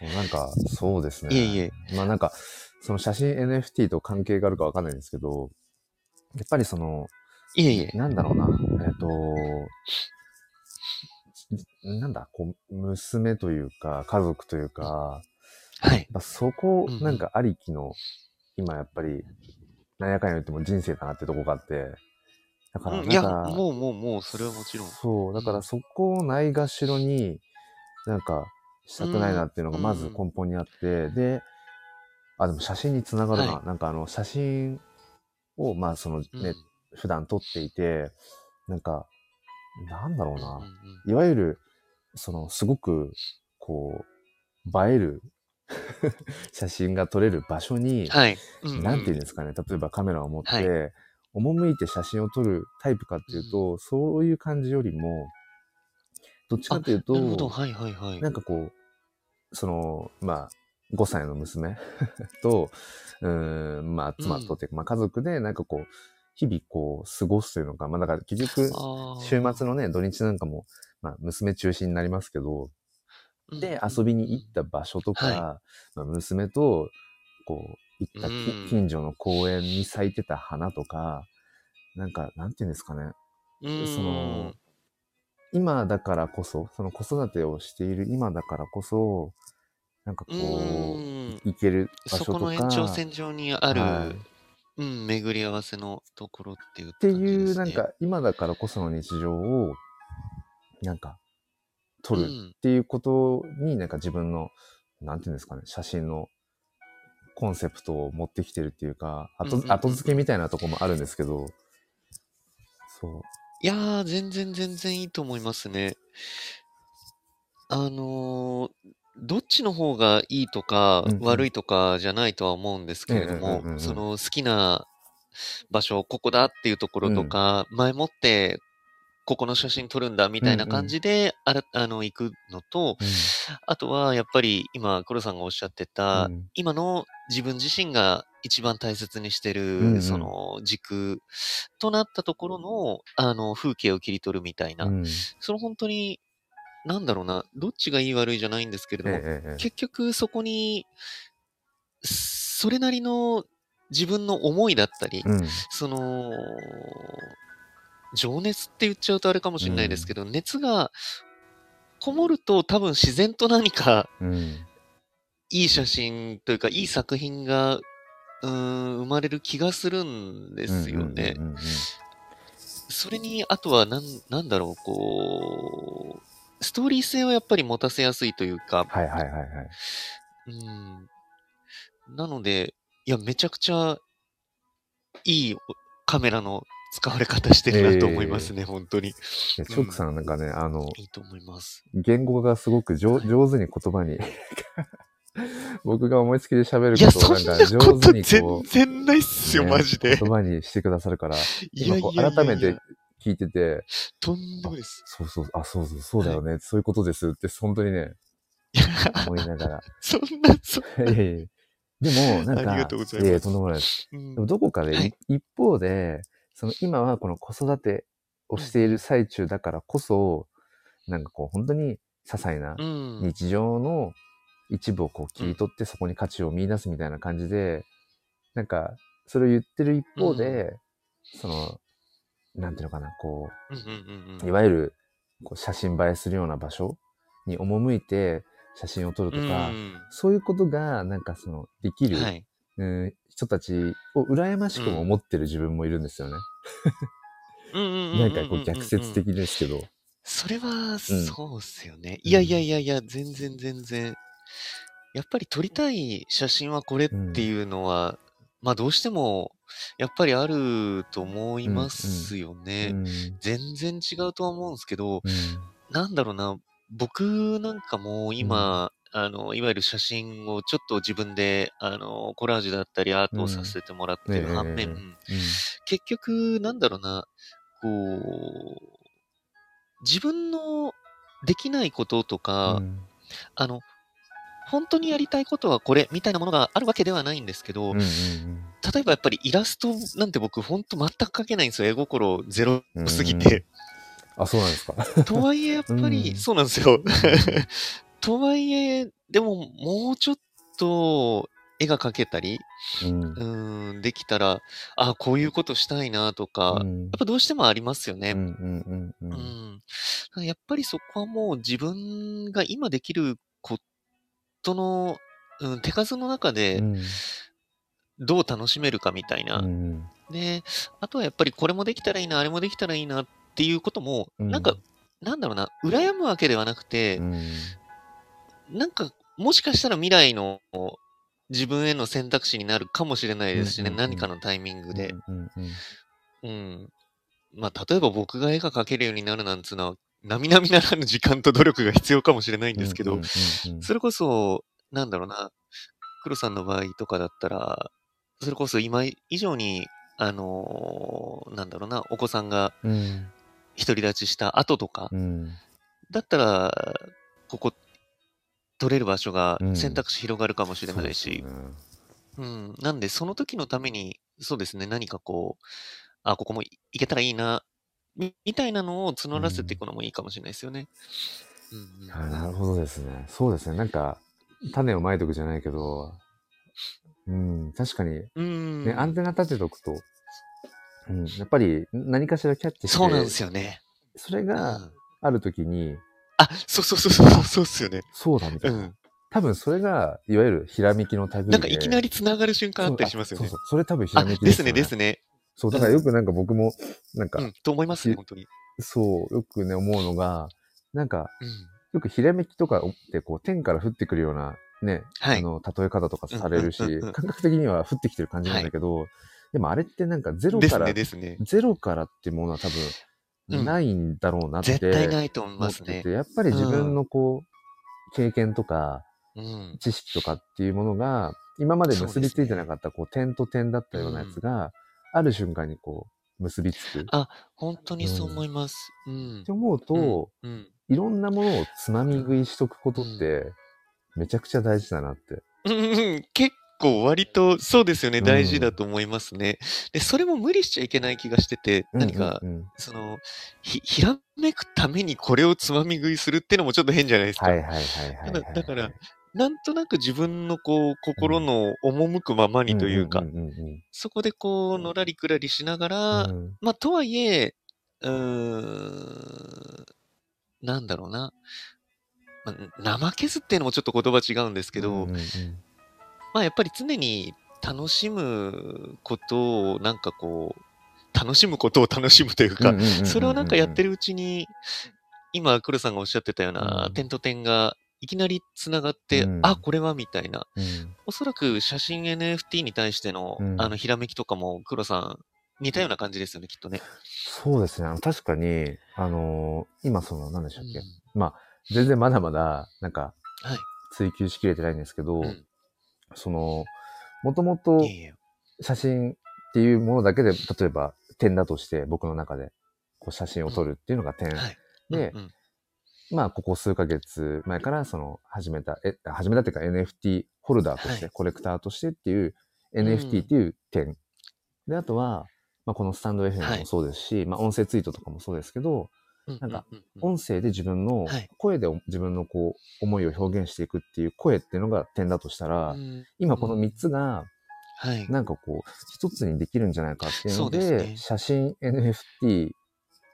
そう、なんか、そうですね。いえいえ。まあなんか、その写真 NFT と関係があるかわかんないんですけど、やっぱりその、いえいえ。なんだろうな、えっ、と、なんだ、こう、娘というか、家族というか、はい。そこなんかありきの、今やっぱり、なんやかんや言っても人生だなってとこがあって、だからうんいや、もうもうもう、それはもちろん。そう、だからそこをないがしろに、なんか、したくないなっていうのがまず根本にあって、で、あ、でも写真につながるな。はなんかあの、写真を、まあそのね、うん。普段撮っていて、なんか、なんだろうな。うんうんいわゆる、その、すごく、こう、映える 写真が撮れる場所に、はい。うんうん。なんていうんですかね、例えばカメラを持って、はい。赴いて写真を撮るタイプかっていうと、そういう感じよりも、どっちかというと、なるほど、はいはいはい。なんかこう、その、まあ、5歳の娘 と、うーん、まあ、妻とっていうか、まあ、家族で、なんかこう、日々こう、過ごすというのか、まあ、だから結局、週末のね、土日なんかも、まあ、娘中心になりますけど、で、うん。遊びに行った場所とか、はまあ、娘と、こう、行った近所の公園に咲いてた花とか、なんか、なんていうんですかね、うん。その、今だからこそ、その子育てをしている今だからこそ、なんかこうう、ん。行ける場そ所とか、この延長線上にある、はい。うん、巡り合わせのところっていうって感じですね。いう、なんか、今だからこその日常を、なんか、撮るうん。っていうことに、なんか自分の、なんていうんですかね、写真のコンセプトを持ってきてるっていうか、後,、うんうんうん。後付けみたいなとこもあるんですけど、そう。いやー、全然全然いいと思いますね。あのーどっちの方がいいとかうんうん。悪いとかじゃないとは思うんですけれどもうんうんうんう、んその好きな場所、ここだっていうところとか、前もってここの写真撮るんだみたいな感じで、あらあの行くのと、あとはやっぱり今、黒さんがおっしゃってた、うん。今の自分自身が一番大切にしてる、その軸となったところの、あの、風景を切り取るみたいな、うん。その本当に、なんだろうな、どっちがいい悪いじゃないんですけれども、結局そこに、それなりの自分の思いだったり、うん。その、情熱って言っちゃうとあれかもしれないですけど、熱がこもると多分自然と何かうん。いい写真というか、いい作品が、うーん、生まれる気がするんですよね。うんうんうんうんそれに、あとは、なん、なんだろう、こう、ストーリー性をやっぱり持たせやすいというか、はいはいはいはい。うん。なので、いや、めちゃくちゃいいカメラの使われ方してるなと思いますね、本当に。チョークさんなんかね、あの、いいと思います。言語がすごく上はい上手に言葉に、僕が思いつきで喋ることななんか上手に全こ然ないっすう、よ、ねマジで。言葉にしてくださるから、いや今こいやいう改めて聞いてて、とんでもないです。そうそう、あ、そうそう、そうだよね、そういうことですって、本当にね、思いながら。そんな、そんいやいやいやでも、なんか、ありがとうございますややとんでもないです。うんでもどこかで、はいい一方で、その今はこの子育てをしている最中だからこそ、なんかこう本当に些細なうん。日常の一部をこう切り取ってそこに価値を見出すみたいな感じで、なんかそれを言ってる一方で、その、なんていうのかな、こういわゆるこう写真映えするような場所に赴いて写真を撮るとか、うんそういうことがなんかそのできる、はい。うん人たちを羨ましくも思ってる自分もいるんですよね。ななんかこう逆説的ですけど。それは、そうっすよね。いやいやいやいや、全然全然。やっぱり撮りたい写真はこれっていうのは、まあどうしても、やっぱりあると思いますよね。うん全然違うとは思うんですけど、うんなんだろうな、僕なんかも今、あの、いわゆる写真をちょっと自分で、あの、コラージュだったりアートをさせてもらってる反面、結局、なんだろうな、こう、自分のできないこととか、うんあの、本当にやりたいことはこれみたいなものがあるわけではないんですけど、うんうん例えばやっぱりイラストなんて僕本当全く描けないんですよ。絵心ゼロすぎうんて。あ、そうなんですか。とはいえやっぱり、うんそうなんですよ。とはいえ、でももうちょっと絵が描けたり、うん。うーん、できたら、あ、こういうことしたいなとか、やっうん。ぱどうしてもありますよね。やっぱりそこはもう自分が今できることの、うん、手数の中うでん。どう楽しめるかみたいな。うん。で、あとはやっぱりこれもできたらいいな、あれもできたらいいなっていうことも、うんなんか、なんだろうな、羨むわけではなくてう、ん。なんか、もしかしたら未来の自分への選択肢になるかもしれないですしね、うんうんうん。何かのタイミングで。うんうんうん。まあ、例えば僕が絵が描けるようになるなんつうのは、並々ならぬ時間と努力が必要かもしれないんですけど、うんうんうんうん。それこそ、なんだろうな、黒さんの場合とかだったら、それこそ今以上に、あのーなんだろうな、お子さんがうん。独り立ちした後とか、うん。だったら、ここ、取れる場所がうん選択肢広がるかもしれないそうし、ですよねうん。なんで、その時のために、そうですね、何かこう、あ、ここも行けたらいいな、みみたいなのを募らせていくのもいいかもしれないですよね。うんうんあなるほどですね。そうですね。なんか、種をまいとくじゃないけど、うん、確かに、うん。ね、アンテナ立てとくと、うん、やっぱり何かしらキャッチして、そうなんですよね。うそれがんあるときに、あ、そうそうそうそう、そうっすよね。そうだみたいな。うん。多分それが、いわゆるひらめきの類で。なんかいきなり繋がる瞬間あったりしますよねそう。そうそれ多分ひあ、らめきですね、よですね。そう、だからよくなんか僕も、なんか、うん、と思いますね、本当に。そう、よくね、思うのが、なんか、うん。よくひらめきとかってこう天から降ってくるようなね、はいあの、例え方とかされるし、感覚的には降ってきてる感じなんだけど、でもあれってなんかゼロから、ですね、ですね。ゼロからってものは多うん分ないんだろうなって、絶対ないと思いますね。やっぱり自分のこう、経験とかうん。知識とかっていうものが、今まで結びついてなかったこう点と点だったようなやつが、ある瞬間にこう、結びつく。っあ、本当にそう思います。うんて。思うと、うん、うんいろんなものをつまみ食いしとくことって、めちゃくちゃ大事だなって。うんうん、結構割とそうですよね、うん。大事だと思いますね。で、それも無理しちゃいけない気がしてて、何か、その、ひ、ひらめくためにこれをつまみ食いするってのもちょっと変じゃないですか。はいはいはいはいはい、だだからなんとなく自分のこう、心の赴くままにというか、そこでこう、のらりくらりしながら、うんうん。まあ、とはいえ、うーん、なんだろうな。まあ、怠けずっていうのもちょっと言葉違うんですけど、うんうんうんまあやっぱり常に楽しむことをなんかこう、楽しむことを楽しむというか、それをなんかやってる。るうちに、今、黒さんがおっしゃってたようなうん点と点がいきなり繋がって、うんあ、これはみたいな。うんおそらく写真 NFT に対しての、うんあの、ひらめきとかも黒さん似たような感じですよね、きっとね。そうですね。確かに、あのー今その、何でしたっけ、うんまあ、全然まだまだ、なんか、はい。追求しきれてないんですけど、うんその、もともと写真っていうものだけで、例えば点だとして、僕の中で、こう写真を撮るっていうのが点。はい。で、うんうんまあ、ここ数ヶ月前から、その、始めた、え、始めたっていうか NFT ホルダーとして、はいコレクターとしてっていう、うん NFT っていう点。で、あとは、まあ、このスタンド FM もそうですし、まあ、音声ツイートとかもそうですけど、なんか、音声で自分のはい、声で自分のこう、思いを表現していくっていう声っていうのが点だとしたら、うん今この3つが、はい。なんかこう、一つにできるんじゃないかっていうので、写真 NFT、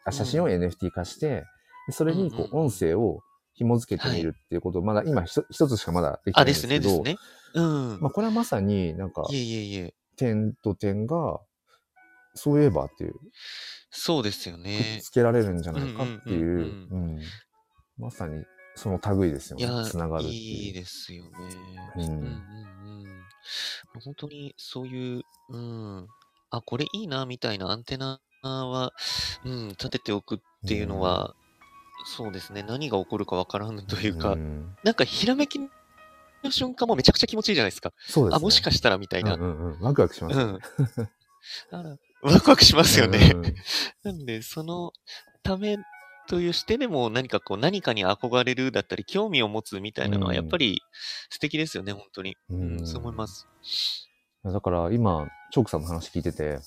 あ写真をうん NFT 化して、でそれにこう、音声を紐付けてみるっていうことを、まだ今一つしかまだできないんですね、ですけど、ですね。うん。まあこれはまさになんか。点と点が、そういえばっていう、そうですよくっね。つけられるんじゃないかっていう、うんうんうんまさにその類ですよねいや。つながるっていいいう。ですよね。うんうんうんうん本当にそういう、うん、あ、これいいな、みたいなアンテナは、うん、立てておくっていうのは、そうですね、何が起こるかわからんというか、んなんかひらめきの瞬間もめちゃくちゃ気持ちいいじゃないですか。そうですね。あ、もしかしたらみたいな。うんうんうん。ワクワクしますよね。だからワクワクしますよね。うん なんで、そのためというしてでも何かこう、何かに憧れるだったり、興味を持つみたいなのは、うんやっぱり素敵ですよね、本当に。ううんん、そう思います。だから今、チョークさんの話聞いてて、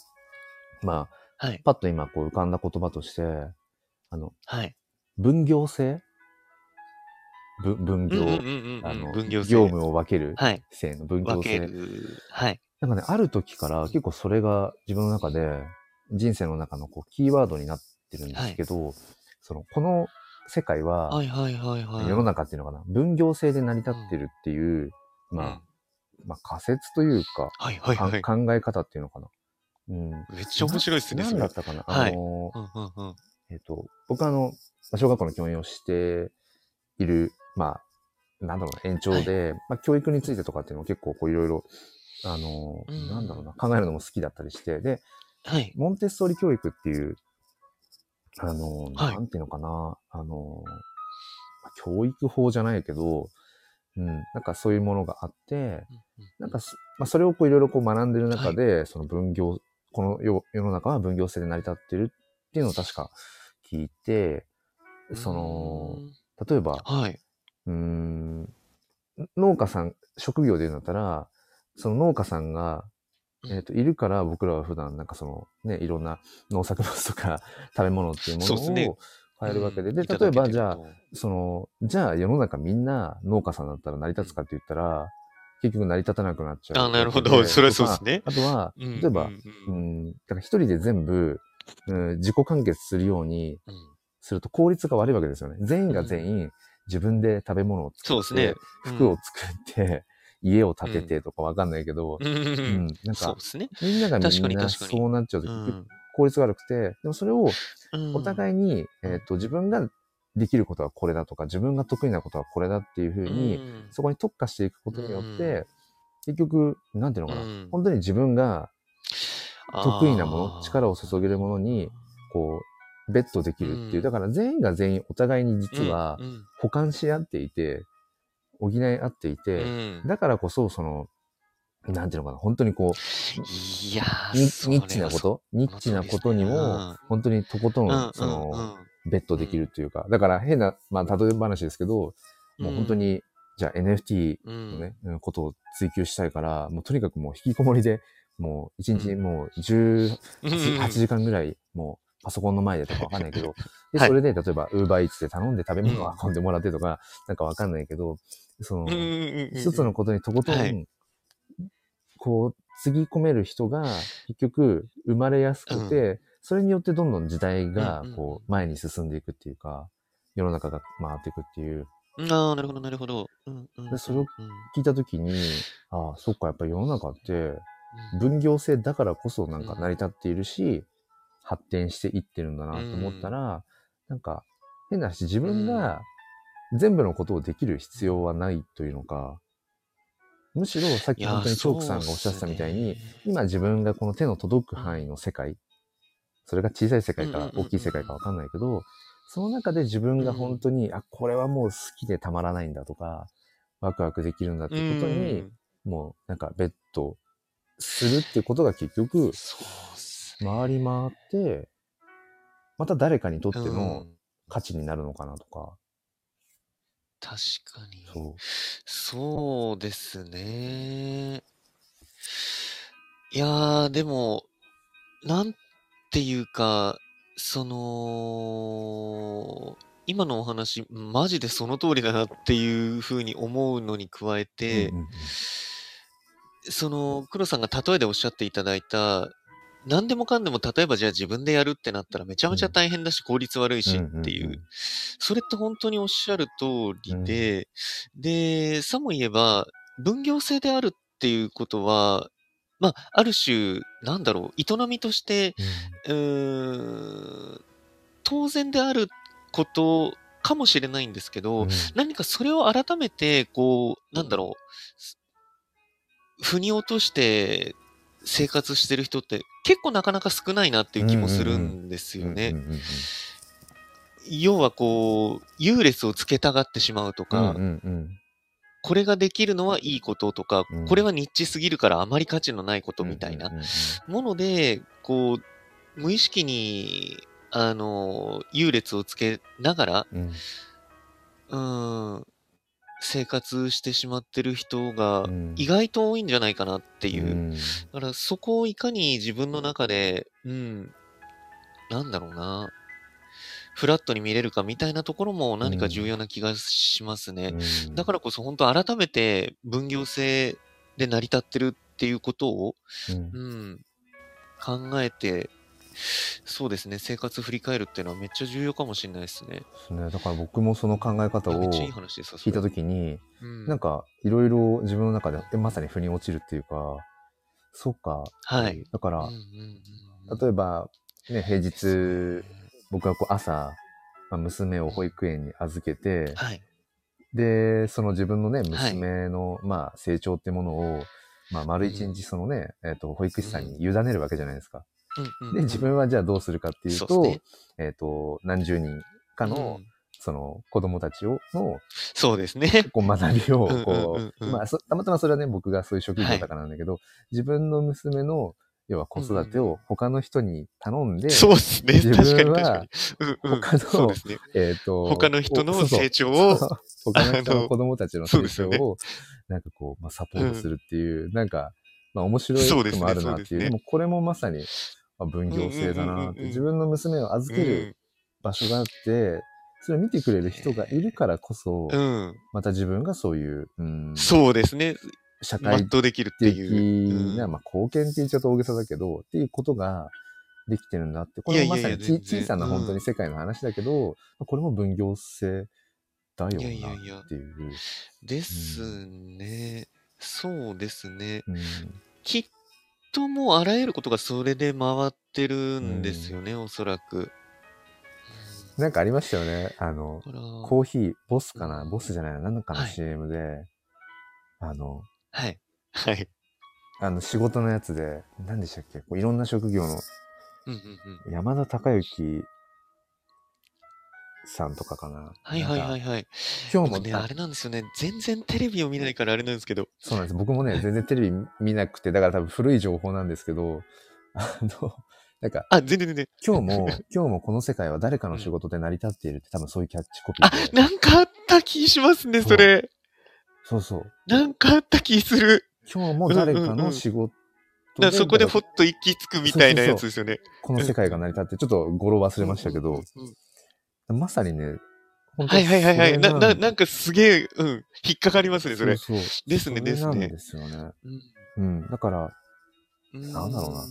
まあ、はい。パッと今こう浮かんだ言葉として、あの、はい。分業制？ぶ分業、あの、分業制業務を分ける？はい。性の分分業制。ける。はい。なんかね、ある時から結構それが自分の中で人生の中のこうキーワードになってるんですけど、その、この世界は、はいはいはいはい。世の中っていうのかな、分業制で成り立ってるっていう、まあ、まあ仮説というか、はいはいはい。か考え方っていうのかな。うん。めっちゃ面白いですね。何だったかな、はいあの、うんうんうん。えっ、と、僕はあの、まあ小学校の教員をしている、まあ、なんだろうな、延長で、まあ、教育についてとかっていうのを結構こういろいろ、あの、うん。なんだろうな、考えるのも好きだったりして、で、はい。モンテッソーリ教育っていう、あの、はい。なんていうのかな、あの、まあ教育法じゃないけど、うん、なんかそういうものがあって、なんかす、まあ、それをこういろいろこう学んでる中で、その分業、この世世の中は分業制で成り立ってるっていうのを確か聞いて、その、例えば、はい。うーん、農家さん、職業で言うんだったら、その農家さんが、うん。えっ、と、いるから僕らは普段なんかその、ね、いろんな農作物とか 食べ物っていうものを買えるわけで、で、うんいただけてる例えばじゃあ、とその、じゃあ世の中みんな農家さんだったら成り立つかって言ったら、結局成り立たなくなっちゃう。あなるほど。それはそうですね。あとは、うん例えば、うん。だから一人で全部、うん、自己完結するようにうん。すると効率が悪いわけですよね。全員が全員自分で食べ物を作って、そうですね。服を作って、家を建ててとかわかんないけど、うん。なんかそうですね。みんながみんなそうなっちゃうと効率が悪くて、でもそれをうん。お互いに、えっ、と、自分ができることはこれだとか、自分が得意なことはこれだっていうふうに、うん。そこに特化していくことによって、うん。結局、なんていうのかな、うん。本当に自分が得意なもの、力を注げるものに、こう、ベットできるっていう。うん。だから全員が全員お互いに実は補完し合っていて、補い合っていて、うん。だからこそ、その、なんていうのかな、本当にこう、いやニッチなことニッチなことにうん。も、本当にとことん、その、ベットできるっていうか、だから変な、まあ、例え話ですけど、もう本当に、じゃあ NFT うん。のね、うんことを追求したいから、もうとにかくもう引きこもりで、もう一日もう18、うん。8時間ぐらい、もうパソコンの前でとかわかんないけど、で、はいそれで例えば Uber Eats で頼んで食べ物をうん運んでもらってとか、なんかわかんないけど、その一つのことにとことはい。ん、こう、つぎ込める人が結局生まれやすくて、それによってどんどん時代がこう前に進んでいくっていうか、世の中が回っていくっていう、ああ、なるほど、なるほど。うんうんでそれをうん聞いたときに、ああ、そっか、やっぱり世の中って分業制だからこそなんか成り立っているし、発展していってるんだなと思ったら、なんか変な話、自分が全部のことをできる必要はないというのか、むしろさっき本当にチョークさんがおっしゃってたみたいに、今自分がこの手の届く範囲の世界、それが小さい世界かうんうんうんうん。大きい世界かわかんないけど、その中で自分が本当に、あ、これはもう好きでたまらないんだとか、ワクワクできるんだってことに、もうなんかベットするってことが結局。回り回って、また誰かにとってのうん。価値になるのかなとか、確かに。そう。そうですね。いやー、でも、なんていうか、その、今のお話、マジでその通りだなっていうふうに思うのに加えて、うんうんうんその、黒さんが例えでおっしゃっていただいた、何でもかんでも例えばじゃあ自分でやるってなったらめちゃめちゃ大変だし効率悪いしっていう、それって本当におっしゃる通りで、で、さも言えば、分業制であるっていうことは、まあ、ある種、なんだろう、営みとして、うーん、当然であることかもしれないんですけど、うん。何かそれを改めて、こう、なんだろう、腑に落として生活してる人って結構なかなか少ないなっていう気もするんですよね。要はこう、優劣をつけたがってしまうとか、これができるのはいいこととか、うん。これはニッチすぎるからあまり価値のないことみたいな。もので、こう、無意識に、あの、優劣をつけながら、うん。うん、生活してしまってる人がうん意外と多いんじゃないかなっていう。うんだからそこをいかに自分の中で、うん、なんだろうな、フラットに見れるかみたいなところも何か重要な気がしますね。うんだからこそ本当改めて分業制で成り立ってるっていうことを、うんうん、考えて、そうですね、生活振り返るっていうのはめっちゃ重要かもしれないですね。ですね。だから僕もその考え方を聞いたときに、うん、なんかいろいろ自分の中でえまさに腑に落ちるっていうか、そうか。はい。だから、うんうんうんうん例えば、ね、平日、僕はこう朝、まあ、娘を保育園に預けて、はい。で、その自分のね、はい娘の、まあ、成長ってものを、まあ、丸一日そのね、えっ、と、保育士さんに委ねるわけじゃないですか。で、自分はじゃあどうするかっていうと、そうね。えっ、と、何十人かの、うん。その子供たちを、の、そうですね。こう学びを、こうまあ、そたまたまそれはね、僕がそういう職業だからなんだけど、自分の娘の、要は子育てを他の人に頼んで、そうですね。自確かに分は他のそうですね。えっ、と、他の人の成長を他の人あのの子供たちの成長を、なんかこう、まあ、サポートするっていう、なんか、まあ、面白いそうですねのもあるなっていう、でもこれもまさに、まあ、分業制だなって、うんうんうんうん自分の娘を預ける場所があって、それを見てくれる人がいるからこそ、うん。うん。また自分がそういう、うん、そうですね。社会全うできるって的いう。んまあ、貢献って言っちゃうと大げさだけど、っていうことができてるんだって、これもまさに小さな本当に世界の話だけど、まあこれも分業制だよなっていやいやいや。ですね。そうですね。うんきっともうあらゆることがそれで回ってるんですよね、おそらく。なんかありましたよね。あの、コーヒー、ボスかな？ボスじゃないな、何かのはい CM で、あの、はい。はい。あの仕事のやつで、何でしたっけ？こういろんな職業のうんうんうん。山田孝之さんとかかな。はいはいはいはい。今日も、僕ね、あれなんですよね。全然テレビを見ないからあれなんですけど。そうなんです。僕もね、全然テレビ見なくて、だから多分古い情報なんですけど、あの、なんか、あ、全然全然。今日も、今日もこの世界は誰かの仕事で成り立っているって多分そういうキャッチコピあー、で。なんかあった気しますね、それ。そうそう。なんかあった気する。今日も誰かの仕事だからそこでほっと行き着くみたいなやつですよね。らこの世界が成り立って、ちょっと語呂忘れましたけどうん、うんうんまさにね、本当はいはいはいはい。な、な、なんかすげえ、うん、引っかかりますね、それ。そうそう。ですねそれなんですねですよね。うんうん。だから、うんなんだろうな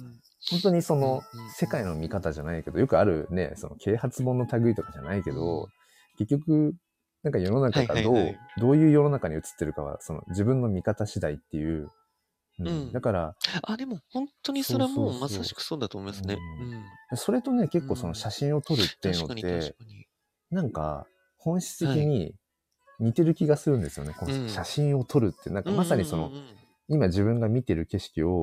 本当にその世界の見方じゃないけど、よくあるね、その啓発本の類とかじゃないけど、結局、なんか世の中がどう、はいはいはいどういう世の中に映ってるかは、その自分の見方次第っていう。うんうんだから、あ、でも本当にそれはもうまさしくそうだと思いますね。ううん。それとね、結構その写真を撮るっていうの確かにって確、かに。なんか本質的に似てる気がするんですよね。こうんの写真を撮るって、なんかまさにそのうん、うんうんうん今自分が見てる景色を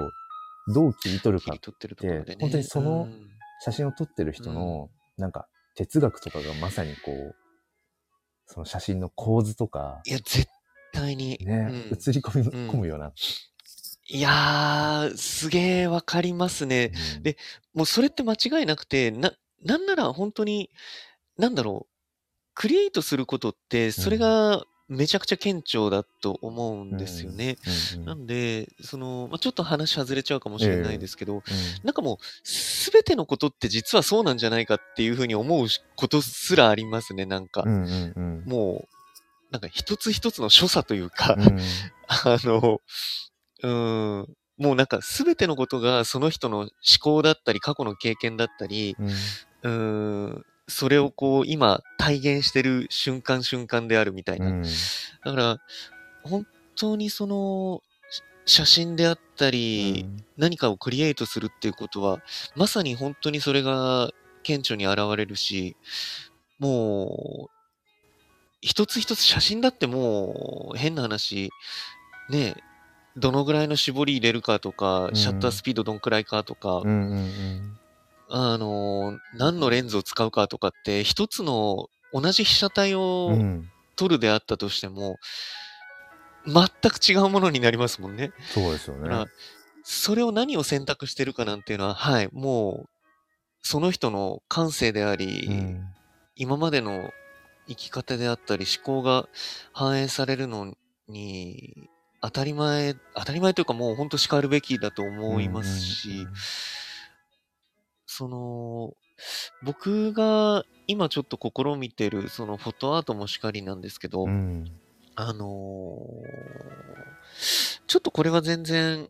どう切り取るかってるところでね。本当にそのうん写真を撮ってる人の、なんか哲学とかがまさにこう、その写真の構図とか、いや、絶対に。ね、うん映り込み込むような。いやー、すげーわかりますね。うんでもうそれって間違いなくて、な、なんなら本当に、なんだろう、クリエイトすることって、それがめちゃくちゃ顕著だと思うんですよね。うんうんなんで、その、まあ、ちょっと話外れちゃうかもしれないですけど、うんなんかもう、すべてのことって実はそうなんじゃないかっていうふうに思うことすらありますね、なんか。うんうんうん。もう、なんか一つ一つの所作というか、うんあの、うーん、もうなんかすべてのことがその人の思考だったり、過去の経験だったり、うんうーん、それをこう今体現してる瞬間瞬間であるみたいな。うん。だから、本当にその、し写真であったり、何かをクリエイトするっていうことは、まさに本当にそれが顕著に現れるし、もう、一つ一つ写真だってもう変な話、ねえ、どのぐらいの絞り入れるかとか、うん。シャッタースピードどんくらいかとか、うんうんうんあの、何のレンズを使うかとかって、一つの同じ被写体うをん撮るであったとしても、全く違うものになりますもんね。そうですよだからね。それを何を選択してるかなんていうのは、はい、もう、その人の感性であり、うん今までの生き方であったり、思考が反映されるのに、当たり前、当たり前というかもう本当叱るべきだと思いますし、その、僕が今ちょっと試みてる、そのフォトアートもしかりなんですけど、うん。あのーちょっとこれは全然、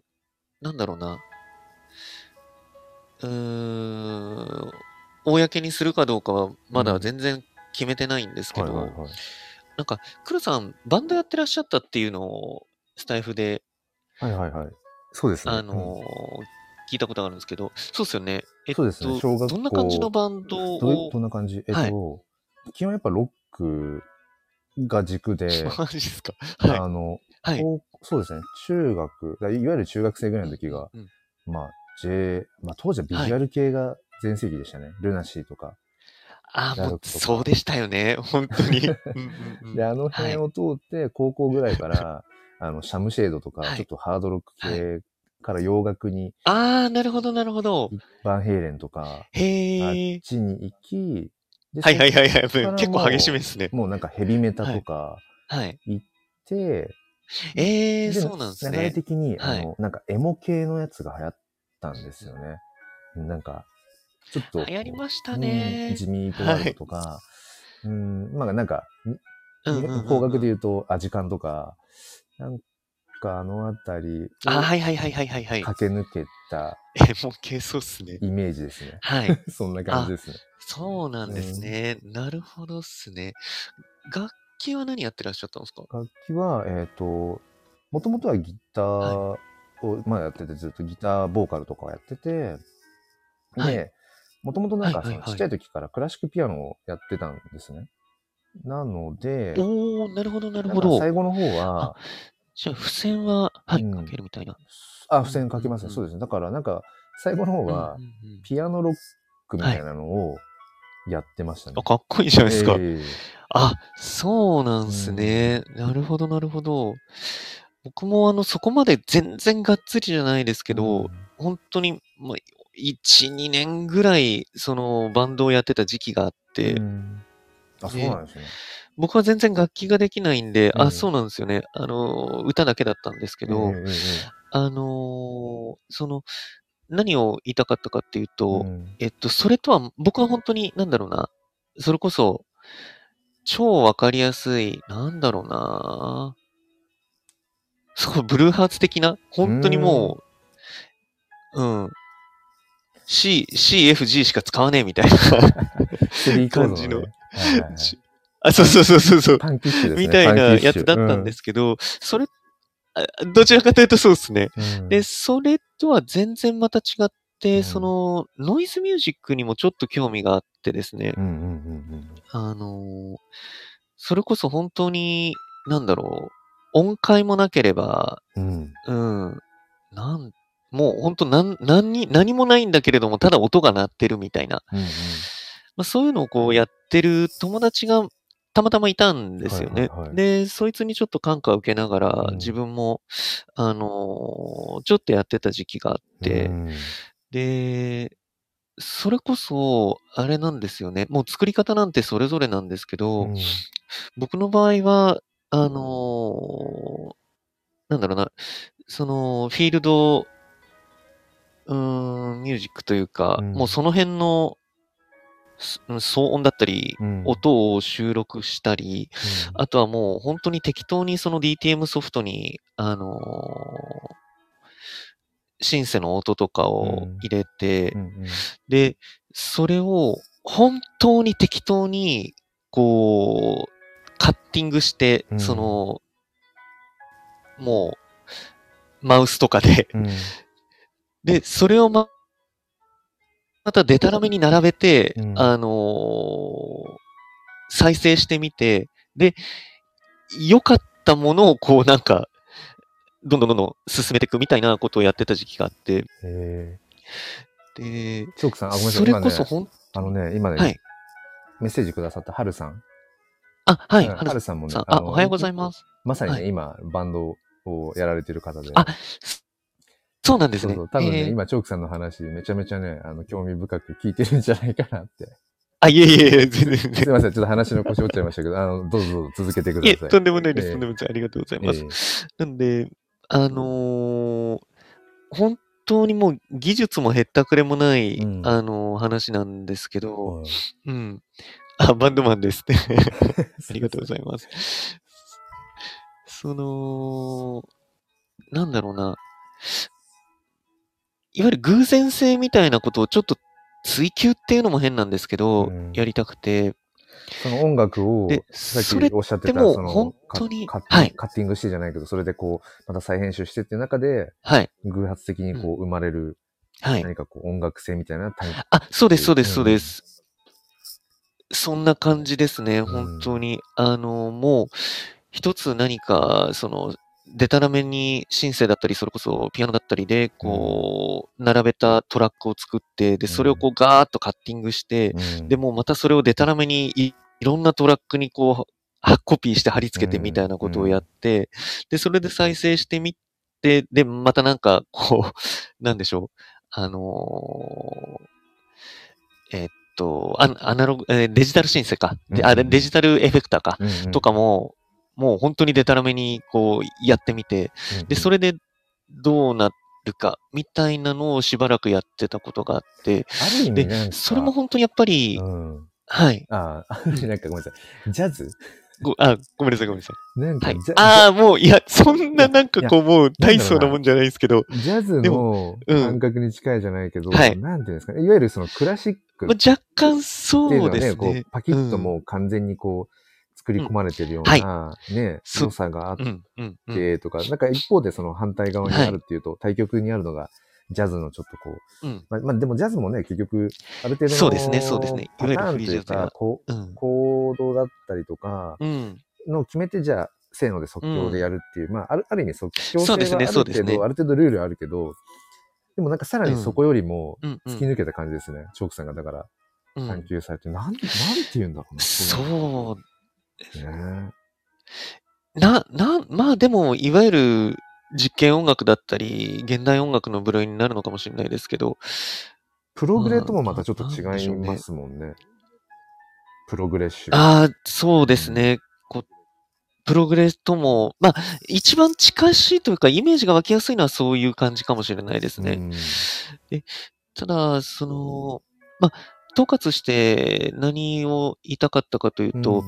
なんだろうな。うーん、公にするかどうかはまだ全然決めてないんですけど、はいはいはい。なんか、黒さん、バンドやってらっしゃったっていうのを、スタイフで、はいはいはい。そうですね。あのー聞いたことがあるんですけど、そうですよね。えっと、そうですね小学校どんな感じのバンドを？ど、んな感じ？えっと、はい基本やっぱロックが軸で、マジですか？はい。あの、はい。高そうですね、中学、だいわゆる中学生ぐらいの時が、うんまあ、J、まあ当時はビジュアル系が全盛期でしたね。ルナシーとか。ああ、もう、そうでしたよね。本当に。で、あの辺を通って、高校ぐらいから、あの、シャムシェードとか、はいちょっとハードロック系から洋楽に、ああ、なるほど、なるほど。バンヘイレンとか、あっ。ちに行き、ではいはいはいはい。結構激しめですね。もうなんかヘビメタとかはい。行って、ええ、でそうなんです流れね。的に、はいあの、なんかエモ系のやつが流行ったんですよね。なんか、ちょっと。流行りましたうねん。ジミー・トワルドとか、うん、まあなんか、うんうんうんうん方角で言うと、アジカンとか、なんかあのあたりあ、をはいはいはいはいはいはい。駆け抜けたえ、もう軽そうっすね。イメージですね。はい。そんな感じですね。そうなんですね。なるほどっすね。楽器は何やってらっしゃったんですか？楽器は、えっ、と、もともとはギターを、まあやってて、ずっとギターボーカルとかをやってて、はいで、もともとなんかちっちゃい時からクラシックピアノをやってたんですね。なので、おー、なるほどなるほど。か最後の方は、じゃあ、付箋は、はい、うんかけるみたいな。あ、付箋書きますね。うんそうですね。だからなんか、最後の方はピアノロックみたいなのをやってましたね。あ、かっこいいじゃないですか。ええあ、そうなんすね。なるほど、なるほど。僕もあの、そこまで全然がっつりじゃないですけど、本当に、まあ、1、2年ぐらい、その、バンドをやってた時期があって、うんあ、そうなんですね。僕は全然楽器ができないんで、うん。あ、そうなんですよね。あの、歌だけだったんですけど、あの、その、何を言いたかったかっていうと、うん。えっと、それとは、僕は本当に、なんだろうな、それこそ、超わかりやすい、なんだろうな、そう、ブルーハーツ的な、本当にもう、うん、C、C、F、G しか使わねえみたいなスリーコード感じの。ねはいはいはい あ、そうそうそうそうそう、ね。みたいなやつだったんですけど、それ、あどちらかというとそうですね。うんで、それとは全然また違って、うんその、ノイズミュージックにもちょっと興味があってですね、うんうんうんあのーそれこそ本当に、なんだろう、音階もなければ、うん。うん。うん、なん、もう本当なん、何に、何もないんだけれども、ただ音が鳴ってるみたいな、うんうんまあ、そういうのをこうやってる友達がたまたまいたんですよね。はいはいはいで、そいつにちょっと感化を受けながら、うん。自分も、あのーちょっとやってた時期があって、うん。で、それこそ、あれなんですよね。もう作り方なんてそれぞれなんですけど、うん。僕の場合は、あのーなんだろうな、その、フィールド、うーん、ミュージックというか、うん。もうその辺の、す騒音だったり、うん。音を収録したり、あとはもう本当に適当にその DTM ソフトに、あのーシンセの音とかを入れて、うんうん。で、それを本当に適当に、こう、カッティングして、うん。その、もう、マウスとかで、うん。で、それをま、またデタラメに並べて、うんあのー再生してみて、で、良かったものをこうなんか、どんどんどんどん進めていくみたいなことをやってた時期があって、えで、ー、チョークさん、あ、ごめんなさい。それこそほん、あのね、今ね、はい。メッセージくださったハルさん。あ、はい、うんはるさんもねあ、のおはようございます。まさにね、はい今、バンドをやられてる方で。あそうなんですね。そうそう。多分ね、えー今、チョークさんの話、めちゃめちゃね、あの、興味深く聞いてるんじゃないかなって。あ、いえいえいえ、全然。すいません、ちょっと話の腰折っちゃいましたけど、あの、どうぞどうぞ続けてくいえ、ださい。とんでもないです。ええとんでもないです。ありがとうございえます。なんで、あのー本当にもう技術もへったくれもない、うんあの、話なんですけど、はいうん。あ、バンドマンですね。ありがとうございます。その、なんだろうな。いわゆる偶然性みたいなことをちょっと追求っていうのも変なんですけど、うんやりたくて、その音楽をで、さっきそれおっしゃってた、でもその本当にカカッはいカッティングしてじゃないけど、それでこう、また再編集してっていう中で、はい。偶発的にこう生まれる、はい。何かこう音楽性みたいな単あ、そうです、そうです、そううんです。そんな感じですね、ん本当に。あの、もう、一つ何か、その、デタラメにシンセだったり、それこそピアノだったりで、こう、並べたトラックを作って、で、それをこうガーッとカッティングして、うん。でもうまたそれをデタラメにいいろんなトラックにこう、はコピーして貼り付けてみたいなことをやって、で、それで再生してみて、で、またなんか、こう、なんでしょう、あのーえっと、アアナログ、えーデジタルシンセか。であデジタルエフェクターか。とかも、もう本当にデタラメにこうやってみて、で、それ、れでどうなるか、みたいなのをしばらくやってたことがあって、ある意味でそれも本当にやっぱり、うん。はい。ああ、なんかごめんなさい。ジャズ？ご、あ、ごめんなさい、ごめんなさい。はいなんかジャ、。ああ、もう、いや、そんななんかこう、もう、大層なもんじゃないですけど、ジャズでのうん感覚に近いじゃないけど、はいなんていうんですかね。いわゆるそのクラシックっまあ、若干そうですね、こうね。、パキッとうんもう完全にこう、作り込まれてるようはいな、ね、そう良さがあっうん、うん、うん。てとか、なんか一方でその反対側にあるっていうと、対極にあるのが、ジャズのちょっとこう、うん、まあ、まあ、でもジャズもね、結局、ある程度のそうですねそうですねいパターンというか、こううん。コードだったりとか、うん。のを決めて、じゃあ、せーので即興でやるっていう、まあ、ある、ある意味即興性はあるそうですねねある程度ルールあるけど、でもなんかさらにそこよりもうん、うん突き抜けた感じですね。チョークさんがだからうん探求されて、なん、なんて言うんだろうな。そうう。ねな、な、まあでも、いわゆる実験音楽だったり、現代音楽の部類になるのかもしれないですけど、プログレともまたちょっと違いますもんね。プログレッシュ。ああ、そうですね。こうプログレスとも、まあ、一番近しいというか、イメージが湧きやすいのはそういう感じかもしれないですね。うんただ、その、まあ、統括して何を言いたかったかというと、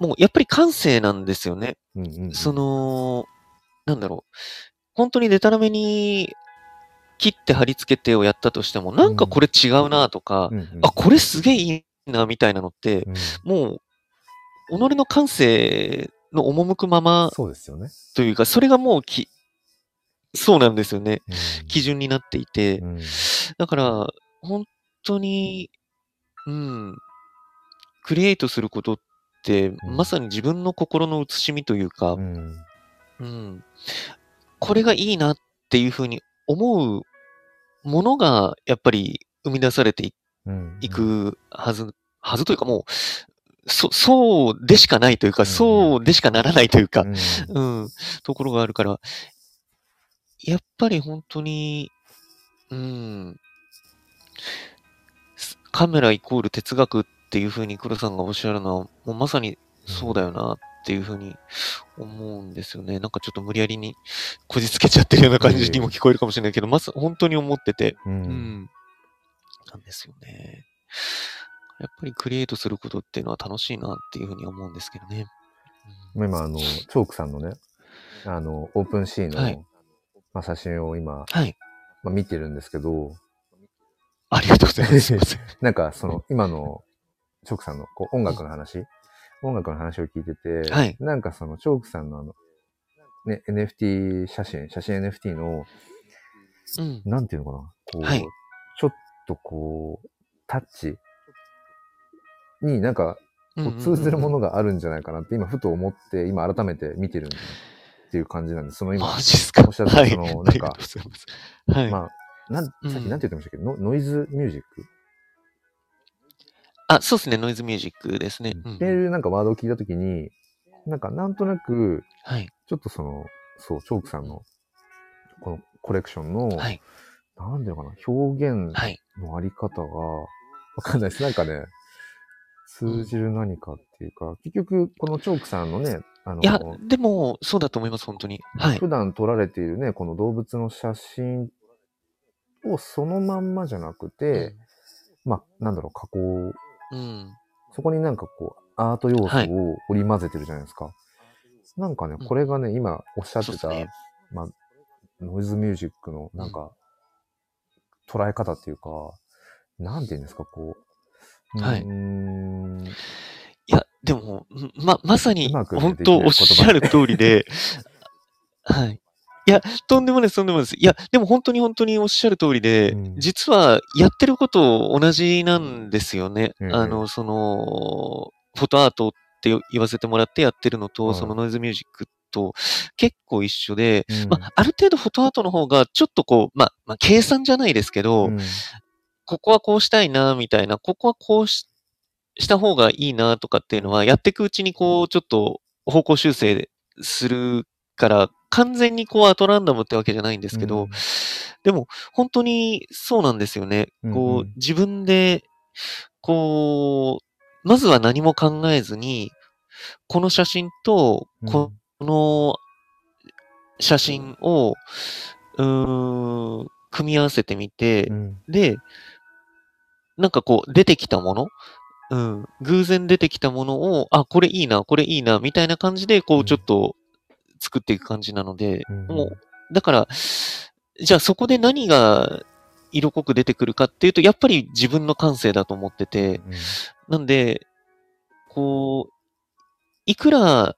もうやっぱり感性なんですよね。うんうんうんその、なんだろう。本当にデタラメに切って貼り付けてをやったとしても、なんかこれ違うなとか、うんうんあ、これすげえいいなみたいなのって、うんもう、己の感性の赴くままそうですよね。というか、それがもうき、そうなんですよね。うん基準になっていて。うんだから、本当に、うん、クリエイトすることって、んまさに自分の心の写しみというか、うん。うん、これがいいなっていうふうに思うものが、やっぱり生み出されていくはず、はずというかもう、そ、そうでしかないというか、うん。そうでしかならないというかう、ん。うん、ところがあるから、やっぱり本当に、うん、すカメライコール哲学っていうふうに黒さんがおっしゃるのは、もうまさにそうだよなっていうふうに思うんですよね。なんかちょっと無理やりにこじつけちゃってるような感じにも聞こえるかもしれないけど、まず本当に思ってて、ううんん、なんですよね。やっぱりクリエイトすることっていうのは楽しいなっていうふうに思うんですけどね。うん今、あの、チョークさんのね、あの、オープンシーの、はいまあ、写真を今、はい。まあ、見てるんですけど、ありがとうございます。なんか、その、今の、チョークさんのこう音楽の話、音楽の話を聞いてて、はい。なんかその、チョークさんのあの、ね、NFT 写真、写真 NFT の、うん。なんていうのかな、こう、はい。ちょっとこう、タッチ。になんか、こう通ずるものがあるんじゃないかなって今ふと思って、今改めて見てるっていう感じなんです。その今、マジっすか？おっしゃったはい。そのなんかありがとうござい。ます。はい。まあ、なん、さっきうんなんて言ってましたっけ、ノノイズミュージック？あ、そうですね。ノイズミュージックですね。うんっていうなんかワードを聞いたときに、なんかなんとなく、はい。ちょっとその、そう、チョークさんの、このコレクションの、はい。なんていうのかな、表現はい。のあり方が、わかんないです。なんかね、通じる何かっていうか、結局、このチョークさんのね、あのい、や、でも、そうだと思います、本当に。はい。普段撮られているね、この動物の写真をそのまんまじゃなくて、まあ、なんだろう、加工、うん。そこになんかこう、アート要素はいを織り交ぜてるじゃないですか。なんかねうん、これがね、今おっしゃってた、ねまあ、ノイズミュージックのなんか、捉え方っていうか、なんて言うんですか、こう。はいうーん。いや、でも、んま、まさに本当おっしゃる通りで、はい。いや、とんでもないです、とんでもないです。いや、でも本当に本当におっしゃる通りで、うん。実はやってること同じなんですよね。うんあの、その、フォトアートって言わせてもらってやってるのと、はい。そのノイズミュージックと結構一緒で、うん。まあ、ある程度フォトアートの方がちょっとこう、まあ、まあ、計算じゃないですけど、うん。ここはこうしたいな、みたいな、ここはこうしした方がいいな、とかっていうのは、やっていくうちにこう、ちょっと方向修正するから、完全にこう、アトランダムってわけじゃないんですけど、うんでも、本当にそうなんですよね。うんこう自分で、こう、まずは何も考えずに、この写真と、この写真を、うーん、組み合わせてみて、うんで、なんかこう、出てきたものうん。偶然出てきたものを、あ、これいいな、これいいな、みたいな感じで、こう、うんちょっと作っていく感じなので、うん。もう、だから、じゃあそこで何が色濃く出てくるかっていうと、やっぱり自分の感性だと思ってて、うん。なんで、こう、いくら、